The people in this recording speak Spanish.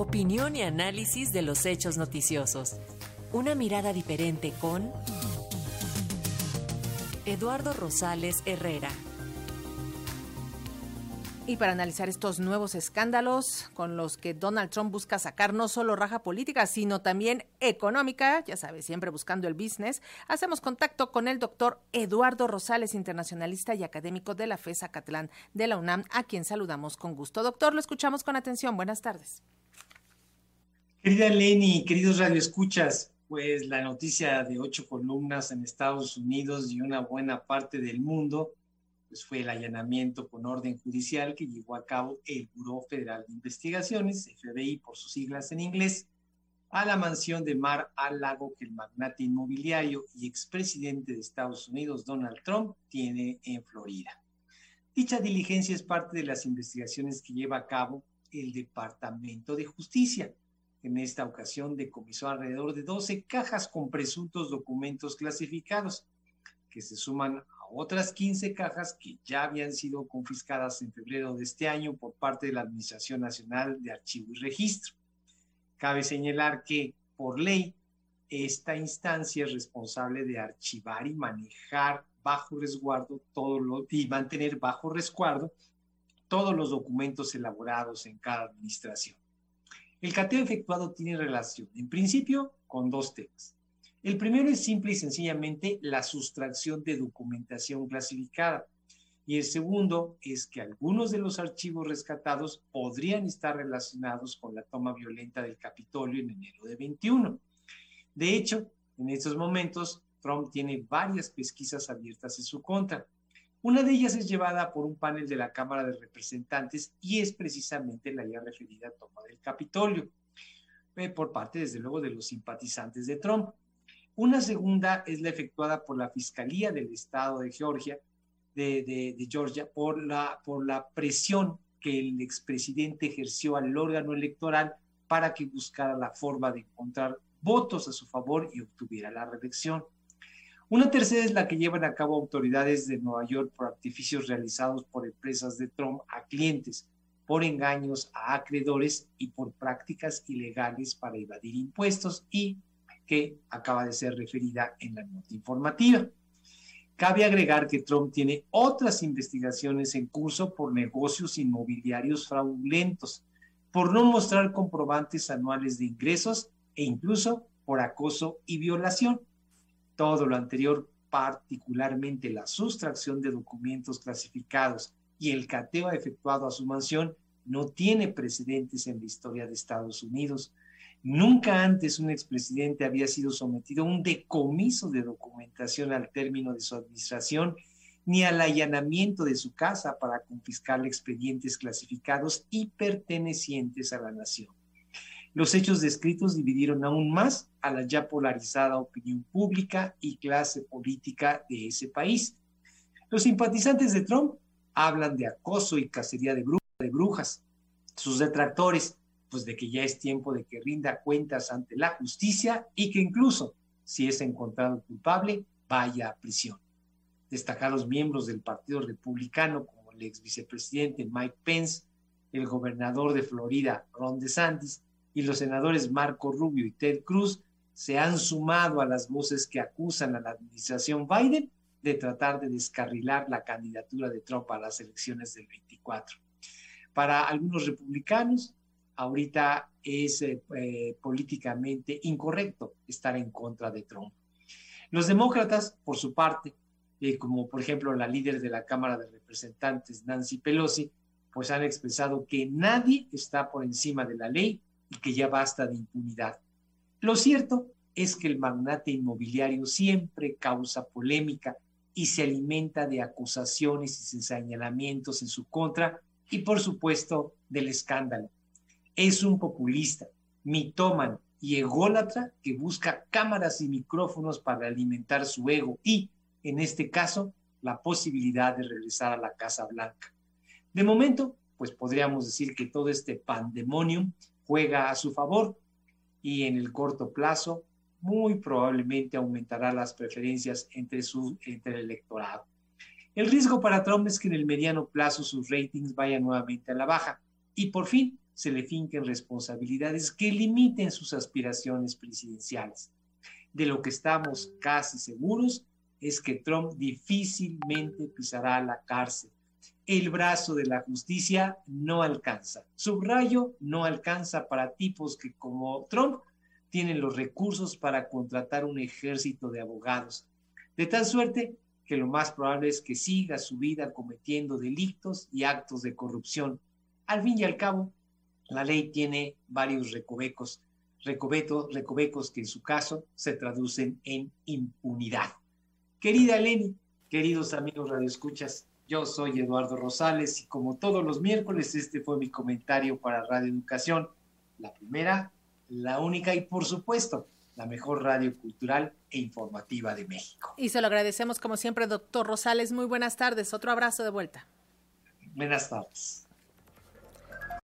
Opinión y análisis de los hechos noticiosos. Una mirada diferente con Eduardo Rosales Herrera. Y para analizar estos nuevos escándalos con los que Donald Trump busca sacar no solo raja política, sino también económica, ya sabes, siempre buscando el business, hacemos contacto con el doctor Eduardo Rosales, internacionalista y académico de la FESA Catlán de la UNAM, a quien saludamos con gusto. Doctor, lo escuchamos con atención. Buenas tardes. Querida Lenny, queridos radioescuchas, pues la noticia de ocho columnas en Estados Unidos y una buena parte del mundo pues fue el allanamiento con orden judicial que llevó a cabo el Buró Federal de Investigaciones, FBI por sus siglas en inglés, a la mansión de Mar al Lago que el magnate inmobiliario y expresidente de Estados Unidos, Donald Trump, tiene en Florida. Dicha diligencia es parte de las investigaciones que lleva a cabo el Departamento de Justicia. En esta ocasión decomisó alrededor de 12 cajas con presuntos documentos clasificados, que se suman otras 15 cajas que ya habían sido confiscadas en febrero de este año por parte de la Administración Nacional de Archivo y Registro. Cabe señalar que, por ley, esta instancia es responsable de archivar y manejar bajo resguardo todo lo, y mantener bajo resguardo todos los documentos elaborados en cada administración. El cateo efectuado tiene relación, en principio, con dos temas. El primero es simple y sencillamente la sustracción de documentación clasificada. Y el segundo es que algunos de los archivos rescatados podrían estar relacionados con la toma violenta del Capitolio en enero de 21. De hecho, en estos momentos, Trump tiene varias pesquisas abiertas en su contra. Una de ellas es llevada por un panel de la Cámara de Representantes y es precisamente la ya referida toma del Capitolio, eh, por parte, desde luego, de los simpatizantes de Trump. Una segunda es la efectuada por la Fiscalía del Estado de Georgia, de, Georgia, por la, por la presión que el expresidente ejerció al órgano electoral para que buscara la forma de encontrar votos a su favor y obtuviera la reelección. Una tercera es la que llevan a cabo autoridades de Nueva York por artificios realizados por empresas de Trump a clientes, por engaños a acreedores y por prácticas ilegales para evadir impuestos y que acaba de ser referida en la nota informativa. Cabe agregar que Trump tiene otras investigaciones en curso por negocios inmobiliarios fraudulentos, por no mostrar comprobantes anuales de ingresos e incluso por acoso y violación. Todo lo anterior, particularmente la sustracción de documentos clasificados y el cateo efectuado a su mansión, no tiene precedentes en la historia de Estados Unidos, Nunca antes un expresidente había sido sometido a un decomiso de documentación al término de su administración, ni al allanamiento de su casa para confiscar expedientes clasificados y pertenecientes a la nación. Los hechos descritos dividieron aún más a la ya polarizada opinión pública y clase política de ese país. Los simpatizantes de Trump hablan de acoso y cacería de brujas. Sus detractores pues de que ya es tiempo de que rinda cuentas ante la justicia y que incluso, si es encontrado culpable, vaya a prisión. Destacar los miembros del Partido Republicano, como el ex vicepresidente Mike Pence, el gobernador de Florida, Ron DeSantis, y los senadores Marco Rubio y Ted Cruz, se han sumado a las voces que acusan a la administración Biden de tratar de descarrilar la candidatura de Trump a las elecciones del 24. Para algunos republicanos, ahorita es eh, eh, políticamente incorrecto estar en contra de Trump. Los demócratas, por su parte, eh, como por ejemplo la líder de la Cámara de Representantes, Nancy Pelosi, pues han expresado que nadie está por encima de la ley y que ya basta de impunidad. Lo cierto es que el magnate inmobiliario siempre causa polémica y se alimenta de acusaciones y señalamientos en su contra y por supuesto del escándalo es un populista, mitómano y ególatra que busca cámaras y micrófonos para alimentar su ego y, en este caso, la posibilidad de regresar a la Casa Blanca. De momento, pues podríamos decir que todo este pandemonium juega a su favor y en el corto plazo muy probablemente aumentará las preferencias entre, su, entre el electorado. El riesgo para Trump es que en el mediano plazo sus ratings vayan nuevamente a la baja y por fin se le finquen responsabilidades que limiten sus aspiraciones presidenciales. De lo que estamos casi seguros es que Trump difícilmente pisará la cárcel. El brazo de la justicia no alcanza. Subrayo, no alcanza para tipos que como Trump tienen los recursos para contratar un ejército de abogados. De tal suerte que lo más probable es que siga su vida cometiendo delitos y actos de corrupción. Al fin y al cabo, la ley tiene varios recovecos, recovecos que en su caso se traducen en impunidad. Querida Eleni, queridos amigos radioescuchas, yo soy Eduardo Rosales y como todos los miércoles este fue mi comentario para Radio Educación, la primera, la única y por supuesto la mejor radio cultural e informativa de México. Y se lo agradecemos como siempre, doctor Rosales. Muy buenas tardes. Otro abrazo de vuelta. Buenas tardes.